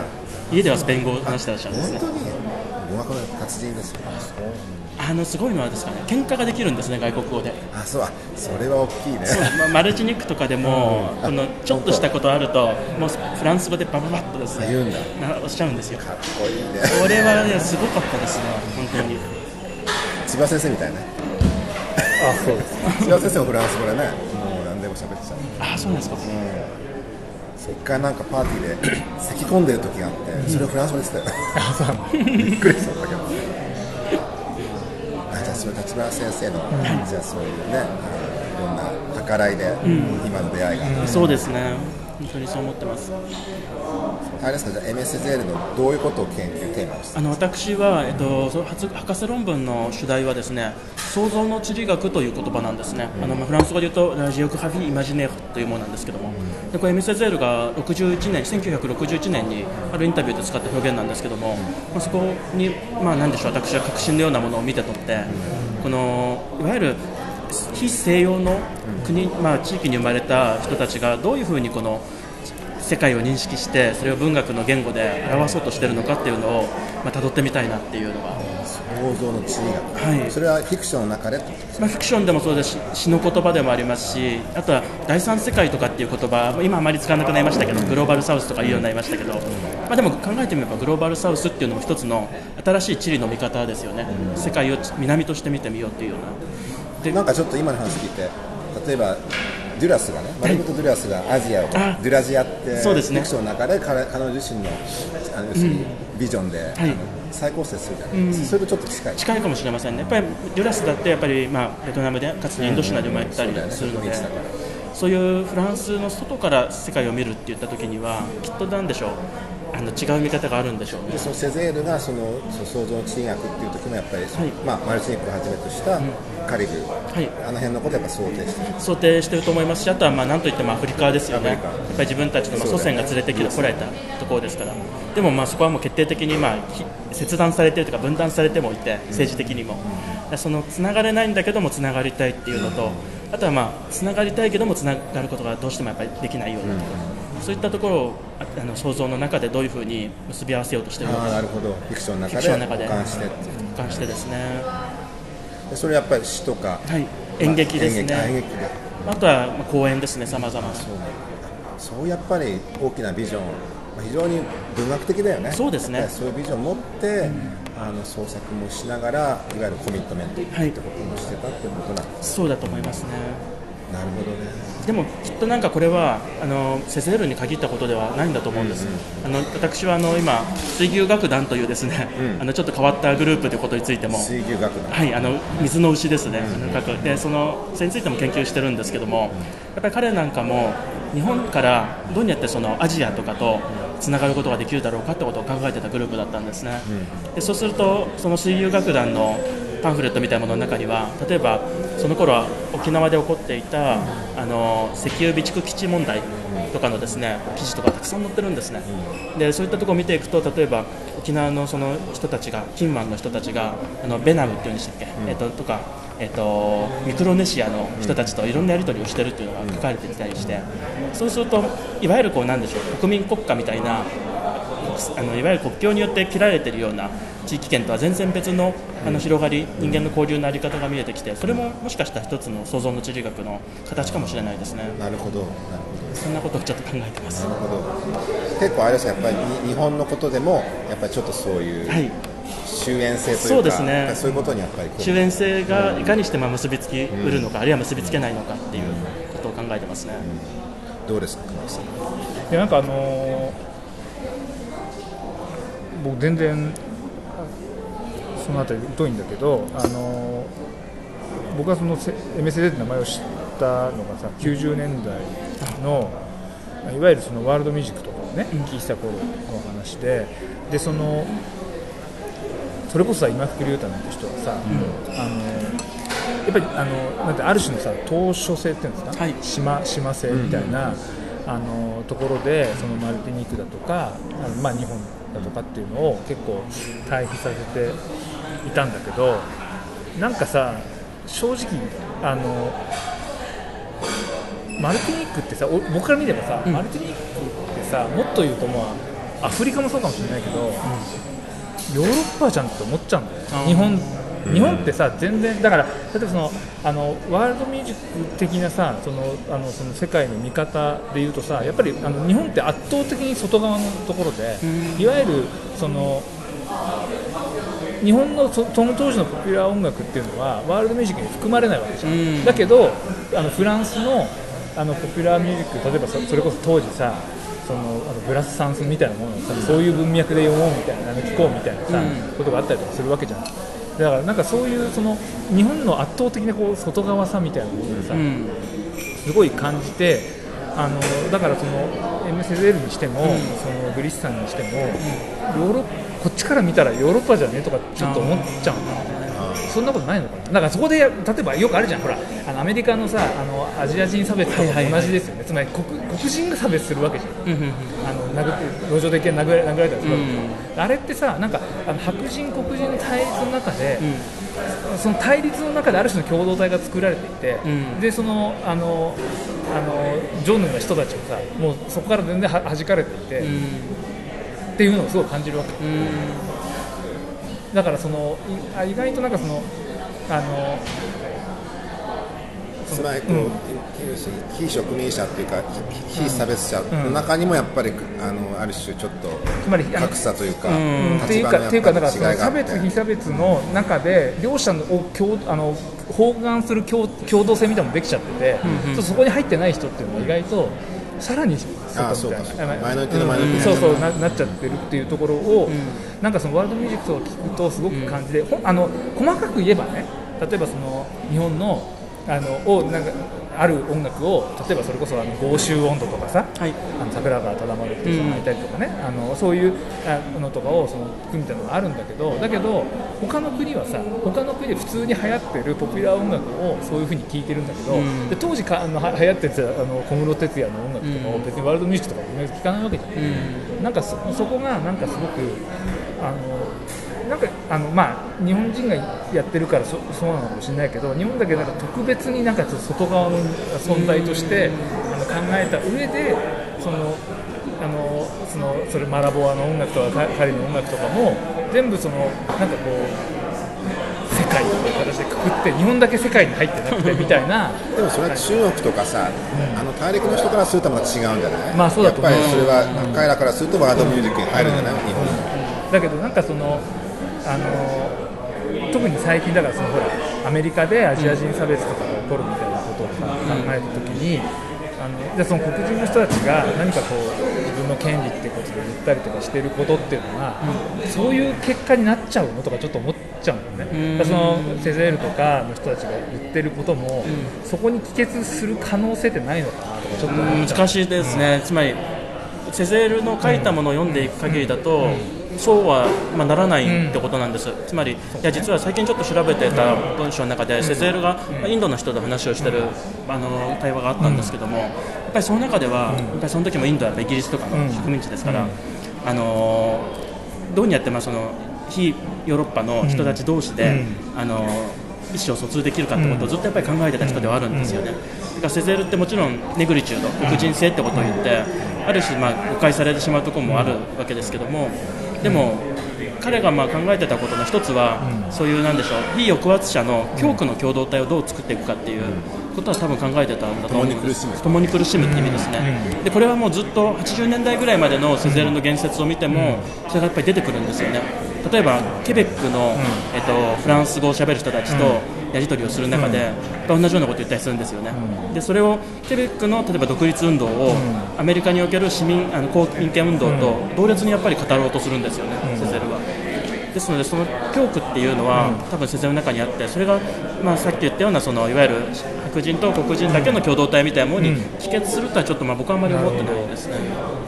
家ではスペイン語を話してらっしゃるんですね。語学の達人ですよ。あのすごいのはですかね、喧嘩ができるんですね、外国語で。あ、そう、あそれは大きいね。まあ、マルチニックとかでも、このちょっとしたことあると、もうフランス語でバババッとですね、言うんだなおっしゃるんですよ。かっこいいね。これはね、すごかったですね、本当に。千葉先生みたいね。あそうです 千葉先生もフランス語でね、もう何でも喋ってた。あ、そうなんですか。一回なんかパーティーで 咳込んでる時があって、それをフランス語で言ってたよ。びっくりしちゃったけど。あじゃあそれ立花先生の、じゃあそういうね、いろんな計らいで、今の出会いがある。そうですね、本当にそう思ってます。あれですか、じゃあ MSZL のどういうことを研究テーマにしてあの私は、えっと、その初博士論文の主題はですね創造の地理学という言葉なんですね、あのまあフランス語で言うとラジオグラフィー・イマジネールというものなんですけども、でこれ MSZL が61年1961年にあるインタビューで使った表現なんですけども、まあ、そこに、まあ、なんでしょう私は革新のようなものを見て取って、このいわゆる非西洋の国、まあ、地域に生まれた人たちがどういうふうにこの世界を認識してそれを文学の言語で表そうとしているのかっていうのを、まあ、辿ってみたいなっていうのが。想像の地理学、はい。それはフィクションの中で？まあ、フィクションでもそうですし詩の言葉でもありますしあとは第三世界とかっていう言葉今あまり使わなくなりましたけどグローバルサウスとか言うようになりましたけど、まあ、でも考えてみればグローバルサウスっていうのも一つの新しい地理の見方ですよね、世界を南として見てみようっていうようなでなんかちょっと今の話聞いて例えばデュラスがねマルコト・デュラスがアジアをあデュラジアってそうですね。フィクションの中で彼彼女自身のあの要するにビジョンで、あの再構成するじゃないですか、それとちょっと近い。近いかもしれませんね、やっぱりデュラスだってやっぱり、まあ、ベトナムでかつてインドシナで生まれたりするので、うんそうだよね。そういうフランスの外から世界を見るって言った時にはきっとなんでしょう。あの違う見方があるんでしょうね。で。そのセゼールがそのその想像の地理学っていう時もやっぱり、い。まあ、マルチニックをはじめとしたカリブ、はい。あの辺のことをやっぱ想定してる。想定してると思いますし、あとはまあなんといってもアフリカですよね、やっぱり自分たちのまあ祖先が連れてきてこられたところですから、でもまあそこはもう決定的にまあひ切断されているというか、分断されてもいて、政治的にも、そのつながれないんだけども、つながりたいっていうのと、あとはまあつながりたいけども、つながることがどうしてもやっぱりできないようなとか、そういったところをああの想像の中でどういうふうに結び合わせようとしているのか、なるほど。フィクションの中で保管ししてですね、でそれやっぱり詩とか、はい、演劇です演劇あ演ね、劇で。あとはまあ公演ですね、さまざまな。そうやっぱり大きなビジョン、まあ非常に文学的だよね、そうですね。そういうビジョンを持って、あの創作もしながら、いわゆるコミットメントってはいこともしてたってことなんです、そうだと思いますね。なるほどね、でもきっとなんかこれはあのセゼールに限ったことではないんだと思うんです、あの私はあの今水牛楽団というですね、あのちょっと変わったグループということについても水牛学だ、はい、あの水の牛ですね、あの各でそのそれについても研究してるんですけども、やっぱり彼なんかも日本からどうやってそのアジアとかとつながることができるだろうかってことを考えてたグループだったんですね、でそうするとその水牛楽団のパンフレットみたいなものの中には例えばその頃は沖縄で起こっていたあの石油備蓄基地問題とかのですね記事とかたくさん載ってるんですね。でそういったところを見ていくと例えば沖縄のその人たちがキンマンの人たちがあのベナムっていうんでしたっけ、えっととかえっとミクロネシアの人たちといろんなやり取りをしてるっていうのが書かれてきたりして、そうするといわゆるこうなんでしょう国民国家みたいなあのいわゆる国境によって切られているような地域圏とは全然別のあの広がり、人間の交流のあり方が見えてきて、それももしかしたら一つの創造の地理学の形かもしれないですね。なるほど、なるほそんなことをちょっと考えてます。ど、なるほど、結構あれですね、やっぱりに日本のことでも、やっぱりちょっとそういうはい、終焉性というか、そうですねそういうことにやっぱり終焉性がいかにしてまあ結びつきうるのか、あるいは結びつけないのかっていうことを考えてますね。どうですか、熊木さん。でなんかあのー僕全然そのあたり疎いんだけど、あのー僕がそのせ MSD って名前を知ったのがさ90年代のいわゆるそのワールドミュージックとかをね聞いてた頃の話ででそのそれこそさ今福竜太なんて人はさ、あのやっぱりあのなんてある種のさ当初性っていうんですか、はい。島島性みたいな、あのところでそのマルティニークだとかあの、まあ、日本だとかっていうのを結構対比させていたんだけどなんかさ正直あのマルティニークってさお僕から見ればさ、マルティニークってさもっと言うともうアフリカもそうかもしれないけど、ヨーロッパじゃんって思っちゃうんだよ。日本日本ってさ全然だから例えばそのあのワールドミュージック的なさそのあのその世界の見方で言うとさやっぱりあの日本って圧倒的に外側のところでいわゆるその日本のそその当時のポピュラー音楽っていうのはワールドミュージックに含まれないわけじゃん、うん。だけどあのフランスのあのポピュラーミュージック例えばそそれこそ当時さそのあのブラスサンスみたいなものをさ、そういう文脈で読もうみたいなあの聞こうみたいなさ、うん。ことがあったりとかするわけじゃんだからなんかそういうその日本の圧倒的なこう外側さみたいなものをさ、うん。すごい感じてあのだからその MSL にしても、そのグリッサンにしても、ヨーロッこっちから見たらヨーロッパじゃね？とかちょっと思っちゃう。んだよねそんなことないのかな？だからそこで例えばよくあるじゃん。ほらあのアメリカのさあのアジア人差別と同じですよね、つまり黒黒人が差別するわけじゃん。うんうんあの殴路上で殴ら殴られたりするわけ、あれってさなんかあの白人黒人の対立の中で、その対立の中である種の共同体が作られていて、うん。でそのあのあのジョンヌの人たちもさもうそこから全然は弾かれていて、うん。っていうのをすごい感じるわけ。うんだからその意外となんかそのあのつまりこう、うん。非植民者っていうか非非差別者の中にもやっぱり、あのある種ちょっとつまりあの格差というか、うん。っていう立場のかっていうかだからやっぱり違いがあって。別非差別の中で両者のを共あの包含する共共同性みたいなのもできちゃってて、うんうん。そこに入ってない人っていうのは意外とさらにあそうかなマイノリティのマイノリティそうそうになななっちゃってるっていうところを、んなんかそのワールドミュージックを聞くとすごく感じで、ほんあの細かく言えばね例えばその日本のあのをなんかある音楽を例えばそれこそあの豪州音頭とかさ、はい。あの桜川忠丸っていう人がいたりとかね、あのそういうあのとかをその組みたいなのがあるんだけどだけど他の国はさ他の国で普通に流行ってるポピュラー音楽をそういうふうに聴いてるんだけど、うん。で当時かあのは流行ってたあの小室哲哉の音楽とかをうん。別にワールドミュージックとかで聴かないわけじゃん、うん。なんかそそこがなんかすごくあのなんかあのまあ日本人がやってるからそそうなのかもしれないけど日本だけなんか特別になんかちょっと外側の存在としてあの考えた上でそのあのそのそれマラボアの音楽とかか彼の音楽とかも全部そのなんかこう世界という形でくくって日本だけ世界に入ってなくてみたいなでもそれは中国とかさ、あの大陸の人からするとまた違うんじゃない、まあそうだとやっぱりそれは、彼らからするとワールドミュージックに入るんじゃない、日本も。だけどなんかそのあの特に最近だからそのほらアメリカでアジア人差別とかが起こるみたいなことをさ考えたときにあのでその黒人の人たちが何かこう自分の権利っていうことで言ったりとかしてることっていうのが、そういう結果になっちゃうのとかちょっと思っちゃうんだよね、うん。そのセゼールとかの人たちが言ってることも、そこに帰結する可能性ってないのかなとかちょっと難しいですね、つまりセゼールの書いたものを読んでいく限りだと、そうは、まあ、ならないってことなんです、つまりいや実は最近ちょっと調べてた文章の中で、セゼールが、まあインドの人と話をしてる、あの対話があったんですけども、やっぱりその中では、やっぱりその時もインドはイギリスとかの植民地ですから、あのどうにやってまあその非ヨーロッパの人たち同士で、あの意思を疎通できるかってことをずっとやっぱり考えてた人ではあるんですよね。だからセゼールってもちろん。ネグリチュード黒人性ってことを言ってある種まあ誤解されてしまうところもあるわけですけどもでも彼がまあ考えてたことの一つはそういうなんでしょう非抑圧者の教区の共同体をどう作っていくかっていうことは多分考えてたんだと思うんです。共に苦しむ。共に苦しむって意味ですね。でこれはもうずっと80年代ぐらいまでのセゼールの言説を見てもそれがやっぱり出てくるんですよね。例えばケベックの、えっと、フランス語をしゃべる人たちとやり取りをする中で、同じようなことを言ったりするんですよね、でそれをケベックの例えば独立運動を、アメリカにおける市民あの公民権運動と同列にやっぱり語ろうとするんですよね、セゼルは。ですので、その教区っていうのは、多分セゼルの中にあって、それが、まあ、さっき言ったようなそのいわゆる白人と黒人だけの共同体みたいなものに帰結するとはちょっとまあ僕はあんまり思ってないですね。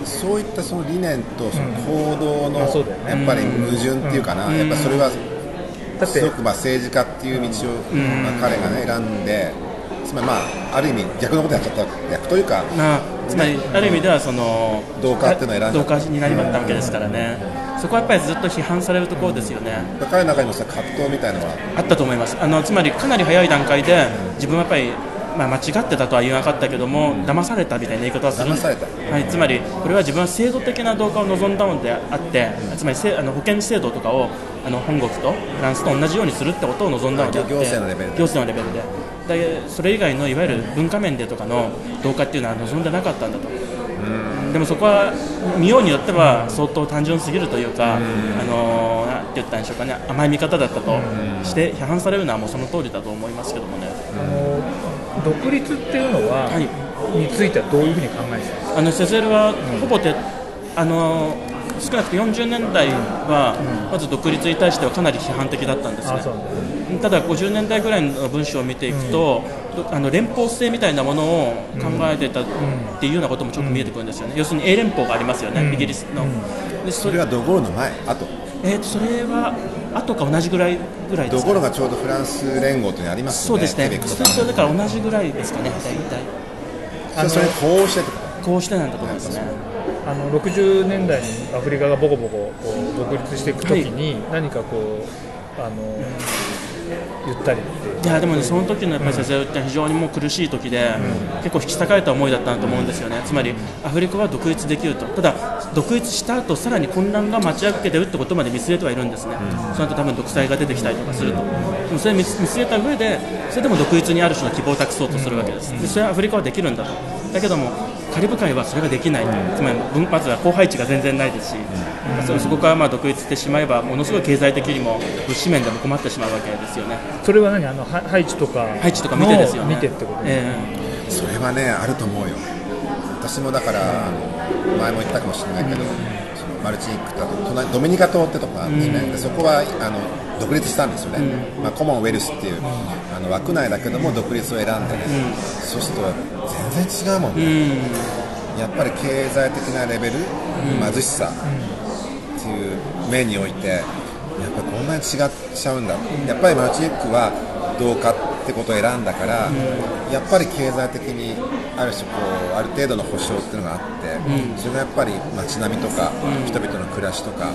そういったその理念とその行動のやっぱり矛盾っていうかな、やっぱそれはだって。すごくまあ政治家っていう道を、まあ、彼がね選んで、つまりまあある意味逆のことやっちゃった逆というかまあ、つまりある意味ではその同化っていうのを選んだ同化になりまったわけですからね、そこはやっぱりずっと批判されるところですよね。彼の中にもさ葛藤みたいなのは。あったと思います。あのつまりかなり早い段階で自分はやっぱり、まあ、間違ってたとは言わなかったけども騙されたみたいな言い方をする。騙された。はい、つまりこれは自分は制度的な同化を望んだのであってつまりせあの保険制度とかをあの本国とフランスと同じようにするってことを望んだのであって行政のレベルで。行政のレベルで。でそれ以外のいわゆる文化面でとかの同化っていうのは望んでなかったんだと。でもそこは見ようによっては相当単純すぎるというか、あのーて言ったんでしょうかね。甘い見方だったとして批判されるのはもうその通りだと思いますけどもね。独立っていうのは、はい。についてはどういうふうに考えてたんですか？あのセゼルはほぼて、あの少なくとも40年代はまず独立に対してはかなり批判的だったんですね。ただ50年代ぐらいの文章を見ていくと、あの連邦制みたいなものを考えてたっていうようなこともちょっと見えてくるんですよね、要するに英連邦がありますよね、イギリスの、でそそれはドゴールの前？あとえー、とそれは後か同じぐらいぐらいでドすかゴールがちょうどフランス連合というのありますよねそうですね。ケベックとか。それとだから同じぐらいですかね大体。それそれこうしてとこうしてなんだと思いますね。あの60年代にアフリカがボコボコこう独立していくときに、何かこうあの言ったりいやでもね、その時のやっぱりセゼルって非常にもう苦しい時で、結構引き裂かれた思いだったなと思うんですよね、つまりアフリカは独立できると、ただ、独立した後さらに混乱が待ち受けてるってことまで見据えてはいるんですね、その後多分独裁が出てきたりとかすると、でもそれ見据えた上で、それでも独立にある種の希望を託そうとするわけです、でそれはアフリカはできるんだと、だけども、カリブ海はそれができない、つまり分発は広配置が全然ないですし、そそこからまあ独立してしまえば、ものすごい経済的にも物資面でも困ってしまうわけですよね。それは何？あのハハイチとか。配置とか見てですよね。見てってこと、えそれはねあると思うよ。私もだから、あの前も言ったかもしれないけど、マルチニックと隣ドミニカ島ってとこがあるんですね、でそこはあの独立したんですよね、まあ、コモンウェルスっていう、あの枠内だけども独立を選んでね、そうすると全然違うもんね、やっぱり経済的なレベル、貧しさっていう面においてやっぱりこんなに違っちゃうんだ、やっぱりマルチニックはどうかってことを選んだから、やっぱり経済的にある種こうある程度の保障っていうのがあって、それがやっぱり街並みとか、人々の暮らしとか、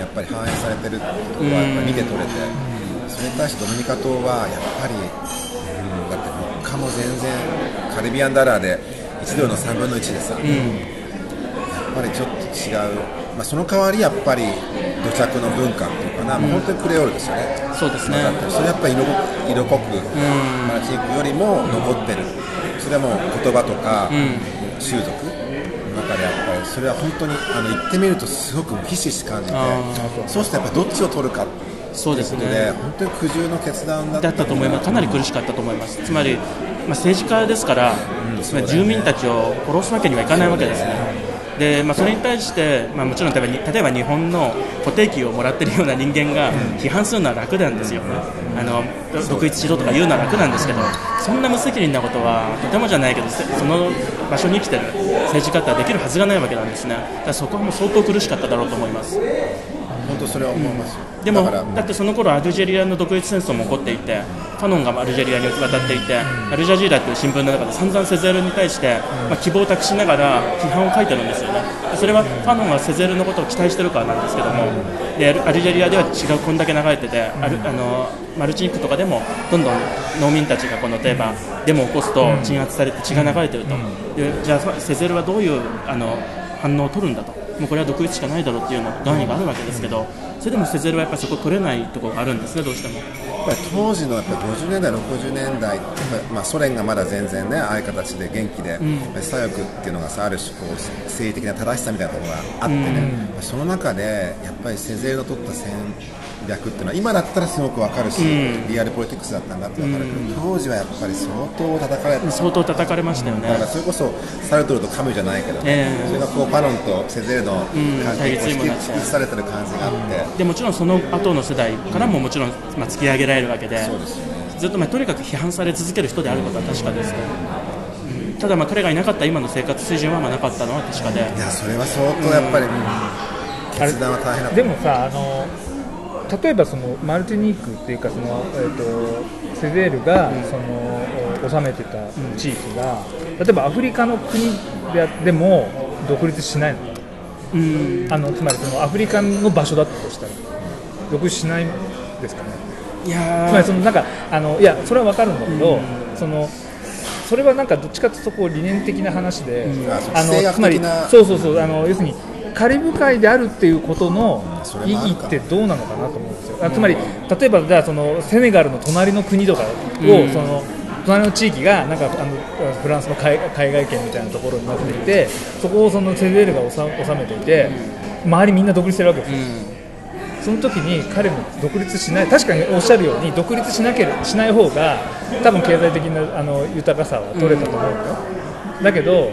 やっぱり反映されてるってことはやっぱり見て取れて、それに対してドミニカ島はやっぱり、うん、だって物価も全然カリビアンダラーで1ドルの3分の1でさ、やっぱりちょっと違う、まあ、その代わりやっぱり土着の文化っていうかな、まあ本当にクレオールですよね。えそうですね。それやっぱり色濃く色濃くマルチニックよりも残ってる、それはもう言葉とか、習俗の中でやっぱりそれは本当にあの言ってみるとすごくひしひし感じてあそうするとやっぱどっちを取るかそうですね。で本当に苦渋の決断だっただったと思います、かなり苦しかったと思います、つまり、まあ、政治家ですから、つまり住民たちを殺すわけにはいかないわけですね。でまあ、それに対して、まあ、もちろん例えばに例えば日本の固定給をもらってるような人間が批判するのは楽なんですよ、あの独立しろとか言うのは楽なんですけど、そんな無責任なことはとてもじゃないけど、せその場所に生きてる政治家ってはできるはずがないわけなんですね、だからそこはもう相当苦しかっただろうと思います。本当それは思いますよ、でもだってその頃アルジェリアの独立戦争も起こっていてファノンがアルジェリアに渡っていてアルジャジーラという新聞の中で散々セゼルに対して、まあ、希望を託しながら批判を書いてるんですよね。それはファノンはセゼルのことを期待してるからなんですけどもでアルアルジェリアでは血がこんだけ流れててあるあのマルチニックとかでもどんどん農民たちがこの例えばデモを起こすと鎮圧されて血が流れてると。でじゃあセゼルはどういうあの反応を取るんだともうこれは独立しかないだろうっていうのが願意があるわけですけどそれでもセゼルはやっぱりそこ取れないところがあるんですねどうしても。やっぱり当時のやっぱ50年代、60年代まあ、ソ連がまだ全然ね、ああいう形で元気で、左翼っていうのがさ、ある種こう、政治的な正しさみたいなところがあってね、その中で、やっぱりセゼルの取った戦略っていうのは、今だったらすごくわかるし、リアルポリティクスだったんだってわかるけど、当時はやっぱり相当叩かれた。相当叩かれましたよね、だからそれこそサルトルとカムイじゃないけど、ええ。それがこうパロンとセゼルの関係を対立にもなって引きされてる感じがあって、でもちろんその後の世代からももちろん、まあ、突き上げられるわけで、そうですよね。ずっと、まあ、とにかく批判され続ける人であることは確かですけど、うん。ただ、まあ、彼がいなかった今の生活水準はまあなかったのは確かで、いやそれは相当やっぱり、決断は大変だった。でもさあの例えばそのマルティニークっていうかその、えー、とセゼールが、その治めてた地域が、例えばアフリカの国ででも独立しないの。かうん、あのつまりそのアフリカの場所だったとしたら。独立しないですかね。いやつまりーそのなんかあのいやそれは分かるんだけど、そのそれはなんかどっちかというとこう理念的な話で、うあのつまりそうそうそうあの要するにカリブ海であるっていうことの意義ってどうなのかなと思うんですよ。あつまり例えばじゃあそのセネガルの隣の国とかを、うん。その隣の地域がなんかあのフランスの海海外圏みたいなところになっていてそこをそのセゼールが治治めていて周りみんな独立してるわけですよ。その時に彼も独立しない。確かにおっしゃるように独立しなけれしない方が多分経済的なあの豊かさは取れたと思うよ、だけど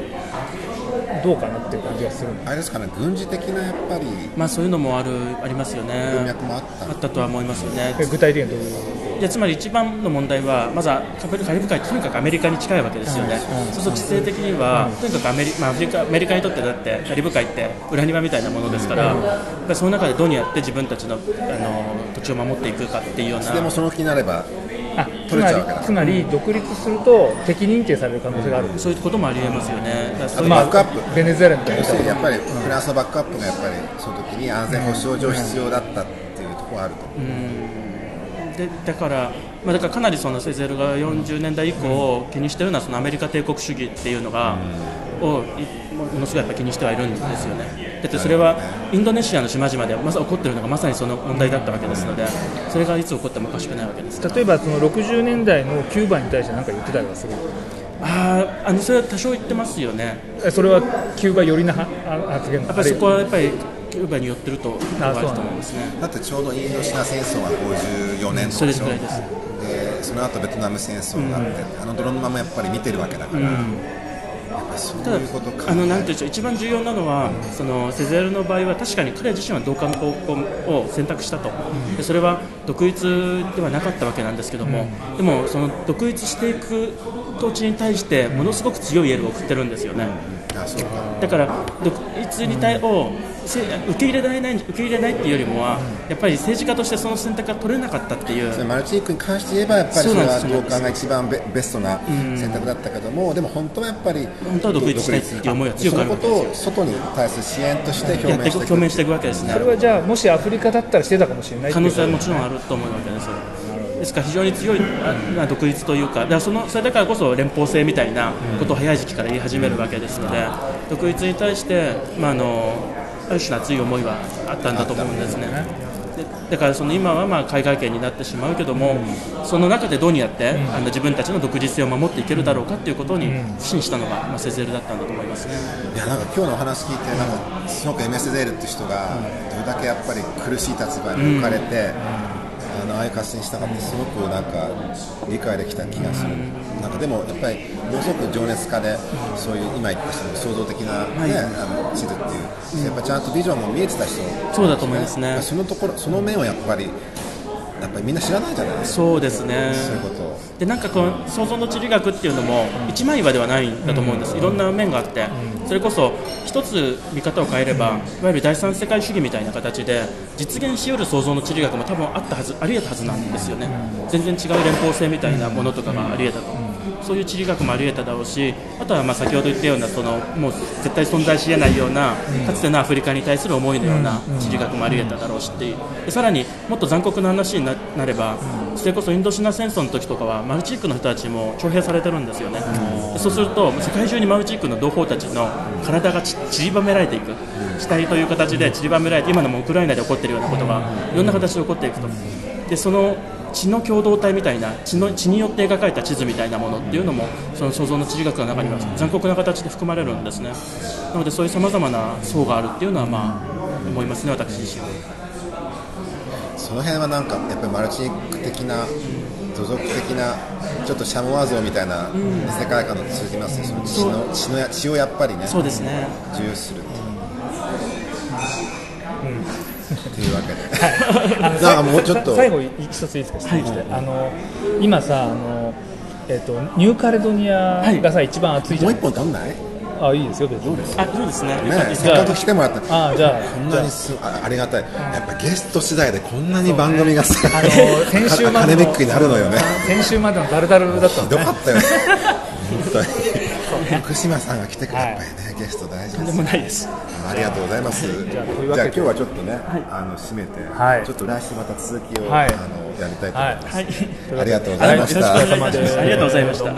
どうかなっていう感じがするあれですかね軍事的なやっぱりまあ、そういうのもあるありますよ文ね、脈もあった。あったとは思いますよね。え具体的にどういう？でつまり一番の問題は、まずはカリブ海とにかくアメリカに近いわけですよね、そうすると地政的には、とにかくアメリ,、まあ、アフリカアメリカにとってだって、カリブ海って裏庭みたいなものですから、やっぱりその中でどうやって自分たちのあの土地を守っていくかっていうような、でもその気になればあつ取れまりつまり独立すると敵認定される可能性がある。んです、そういうこともありえますよね。あバックアップ。ベネズエラみたいな。要するにやっぱりフランスのバックアップがやっぱりその時に安全保障上必要だったっていうところはあると思う、でだから、まあ、だからかなりそのセゼルが40年代以降気にしてるのはそのアメリカ帝国主義っていうのが、をいものすごいやっぱ気にしてはいるんですよね。だってそれはインドネシアの島々でまさ起こってるのがまさにその問題だったわけですのでそれがいつ起こってもおかしくないわけです例えばその60年代のキューバに対して何か言ってたりはする？あーあのそれは多少言ってますよね。えそれはキューバ寄りなはあ発言？やっぱりそこはやっぱりキューバに寄ってると思いますね。だってちょうどインドシナ戦争が54年そとかでしょ。れぐらいです。でその後ベトナム戦争になって、あの泥沼もやっぱり見てるわけだから、うただあのなんていうんでしょう一番重要なのはそのセゼルの場合は確かに彼自身は同化の方向を選択したと、でそれは独立ではなかったわけなんですけども、でもその独立していく統治に対してものすごく強いエールを送ってるんですよね。あそうか。だから独立に対をせ受け入れられない受け入れないっていうよりもはやっぱり政治家としてその選択が取れなかったっていう。マルチニックに関して言えばやっぱりそれは同感が一番ベベストな選択だったけども、でも本当はやっぱり本当は独立したいっていう思いは強くあるそのことを外に対する支援として表やってい明していくく表明していくわけですね。それはじゃあもしアフリカだったらしてたかもしれない可能性はもちちろんあると思うわけですですから非常に強いあ独立というかだからそのそれだからこそ連邦制みたいなことを早い時期から言い始めるわけですので、独立に対して、まあ、あのある種の熱い思いはあったんだと思うんですね。でだからその今はまあ海外圏になってしまうけども、その中でどうにやって、あの自分たちの独立性を守っていけるだろうかということに信したのが、まあ、セゼルだったんだと思います。ね。いやなんか今日のお話聞いてなんかすごく MS ゼールって人がどれだけやっぱり苦しい立場に置かれて、あのああいう合戦したかってすごくなんか理解できた気がする、なんかでもやっぱりものすごく情熱家でそういう今言ったその創造的な、ねあの地図っていう、やっぱちゃんとビジョンも見えてた人そうだと思いますね。そのところその面をやっぱりやっぱりみんな知らないじゃないですか。そうですね。そういうこと。をでなんかこの創造の地理学っていうのも一枚岩ではないんだと思うんです、いろんな面があって、それこそ一つ見方を変えれば、いわゆる第三世界主義みたいな形で実現しうる創造の地理学も多分あったはずありえたはずなんですよね、全然違う連邦制みたいなものとかがありえたと、そういう地理学もありえただろうしあとはまあ先ほど言ったようなそのもう絶対存在しえないようなかつてのアフリカに対する思いのような地理学もありえただろうしっていう。でさらにもっと残酷な話にななればそれこそインドシナ戦争の時とかはマルチークの人たちも徴兵されてるんですよね。でそうすると世界中にマルチークの同胞たちの体がち散りばめられていく。死体という形で散りばめられて今のもウクライナで起こっているようなことがいろんな形で起こっていくと。でその血の共同体みたいな血の血によって描かれた地図みたいなものっていうのもその創造の地理学の中には残酷な形で含まれるんですね。なのでそういうさまざまな層があるっていうのはまあ思いますね私自身。はその辺はなんかやっぱりマルチニック的な土俗的なちょっとシャムワ像みたいな世界観の通じますね、その血の血のや血をやっぱりねそうですね。重要視するっていうわけで。あのだからもうちょっと。最後一ついいですか質問して、あの今さあのえっ、とニューカレドニアがさ、一番暑いじゃないもう一本取んない？ねあいいですよ別に。あそうですね。せっかく来てもらった。あじゃあこんなにすあありがたい。やっぱゲスト次第でこんなに番組がさあの 先週までのアカデミックになるのよね。先週までのダルダルだったね。どかったよね。本当に福島さんが来てくれやっぱりね、ゲスト大事でですもないです。ありがとうございます。じゃあ今日はちょっとね、あの締めて、はい。ちょっと来週また続きを、はい。あのやりたいと思います。はい。ありがとうございました。ありがとうございました